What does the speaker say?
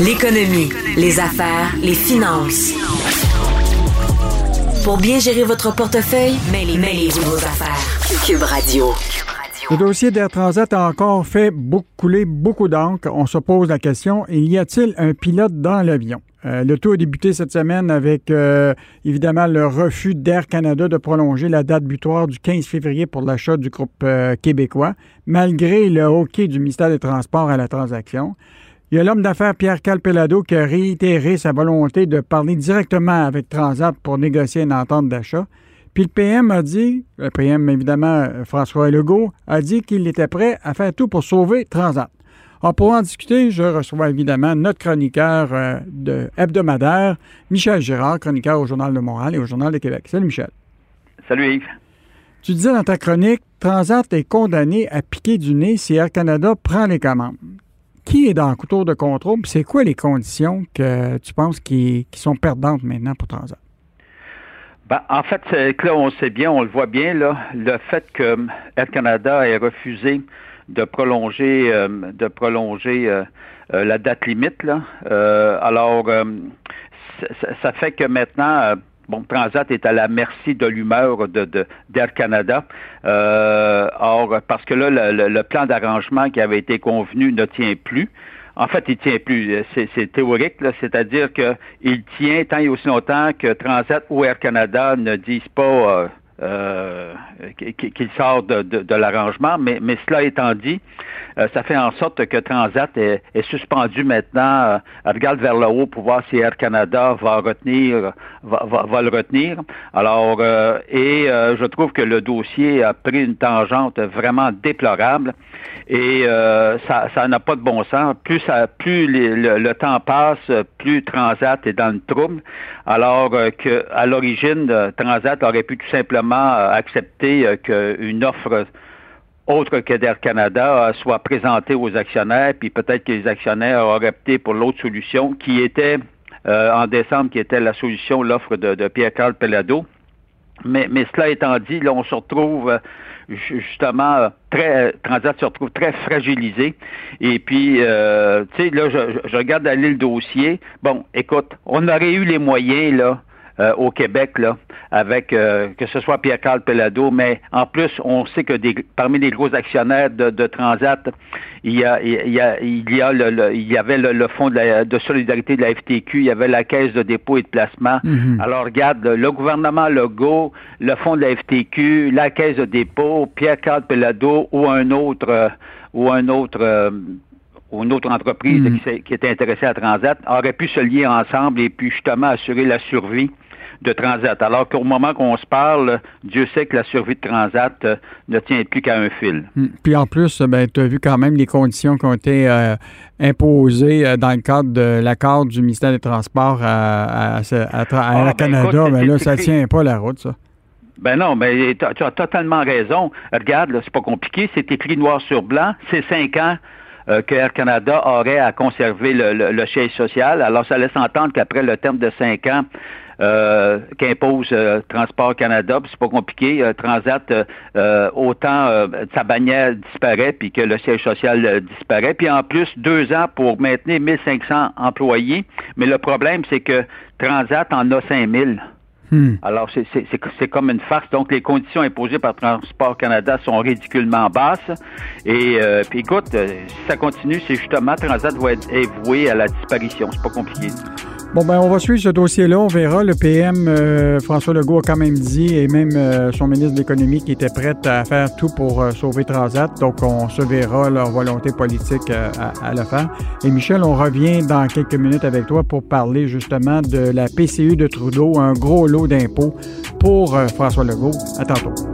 L'économie, les affaires, les finances. Pour bien gérer votre portefeuille, mêlez-vous vos affaires. Cube Radio. Le dossier d'Air Transat a encore fait beaucoup, couler beaucoup d'encre. On se pose la question, y a-t-il un pilote dans l'avion? Euh, le tout a débuté cette semaine avec euh, évidemment le refus d'Air Canada de prolonger la date butoir du 15 février pour l'achat du groupe euh, québécois, malgré le hockey du ministère des Transports à la transaction. Il y a l'homme d'affaires Pierre Calpelado qui a réitéré sa volonté de parler directement avec Transat pour négocier une entente d'achat. Puis le PM a dit, le PM évidemment François Legault, a dit qu'il était prêt à faire tout pour sauver Transat. Alors pour en discuter, je reçois évidemment notre chroniqueur euh, de hebdomadaire, Michel Girard, chroniqueur au Journal de Montréal et au Journal de Québec. Salut Michel. Salut Yves. Tu disais dans ta chronique, Transat est condamné à piquer du nez si Air Canada prend les commandes qui est dans le couteau de contrôle? C'est quoi les conditions que tu penses qui, sont perdantes maintenant pour Transat? Ben, en fait, là, on sait bien, on le voit bien, là, le fait que Air Canada ait refusé de prolonger, euh, de prolonger euh, euh, la date limite. Alors, ça, fait que maintenant, bon, Transat est à la merci de l'humeur de, d'Air Canada. Euh, or, parce que là, le, plan d'arrangement qui avait été convenu ne tient plus. En fait, il tient plus. C'est, théorique, c'est-à-dire qu'il tient tant et aussi longtemps que Transat ou Air Canada ne disent pas euh, euh, qu'il sort de, l'arrangement. Mais, cela étant dit, euh, ça fait en sorte que Transat est, suspendu maintenant. elle regarde vers le haut pour voir si Air Canada va retenir, va, le retenir. Alors, euh, et je trouve que le dossier a pris une tangente vraiment déplorable et ça n'a pas de bon sens. Plus, le, temps passe, plus Transat est dans le trouble. Alors que à l'origine, Transat aurait pu tout simplement accepter qu'une offre autre que d'Air Canada euh, soit présenté aux actionnaires, puis peut-être que les actionnaires auraient opté pour l'autre solution qui était euh, en décembre, qui était la solution, l'offre de, Pierre-Carl Pelado. Mais, cela étant dit, là, on se retrouve euh, justement très Transat se retrouve très fragilisé. Et puis, tu sais, là, je, je regarde aller le dossier. Bon, écoute, on aurait eu les moyens là euh, au Québec, là, avec euh, que ce soit Pierre-Carl Pelado, mais en plus, on sait que des, parmi les gros actionnaires de, Transat, il y a, il y a, il y a le, il y avait le, fonds de, solidarité de la FTQ, il y avait la caisse de dépôt et de placement. Mhm. Alors regarde, le gouvernement Legault, le fonds de la FTQ, la caisse de dépôt, Pierre-Carl Pelado ou un autre euh, ou un autre ou une autre entreprise qui, qui, était intéressée à Transat aurait pu se lier ensemble et puis justement assurer la survie de Transat. Alors qu'au moment qu'on se parle, Dieu sait que la survie de Transat euh, ne tient plus qu'à un fil. Hmm. Puis en plus, ben, tu as vu quand même les conditions qui ont été euh, imposées euh, dans le cadre de l'accord du ministère des Transports à, à, ah, ben, Canada. mais là, ça ne tient pas la route, ça. Ben non, mais tu as, totalement raison. Regarde, c'est pas compliqué, c'est écrit noir sur blanc, c'est cinq ans que Air Canada aurait à conserver le, le, siège social. Alors, ça laisse entendre qu'après le terme de cinq ans, euh, qu'impose euh, Transport Canada. C'est pas compliqué. Euh, Transat, autant sa bannière disparaît puis que le siège social disparaît. Puis en plus, deux ans pour maintenir 1500 employés. Mais le problème, c'est que Transat en a 5000. Hmm. Alors, c'est comme une farce. Donc, les conditions imposées par Transport Canada sont ridiculement basses. Et puis, écoute, si ça continue, c'est justement Transat va être voué à la disparition. C'est pas compliqué. Bon, ben, on va suivre ce dossier-là. On verra. Le PM, euh, François Legault, a quand même dit, et même euh, son ministre de l'Économie, qui était prêt à faire tout pour euh, sauver Transat. Donc, on se verra leur volonté politique à, à, le faire. Et Michel, on revient dans quelques minutes avec toi pour parler justement de la PCU de Trudeau, un gros lot d'impôts pour François Legault. À tantôt.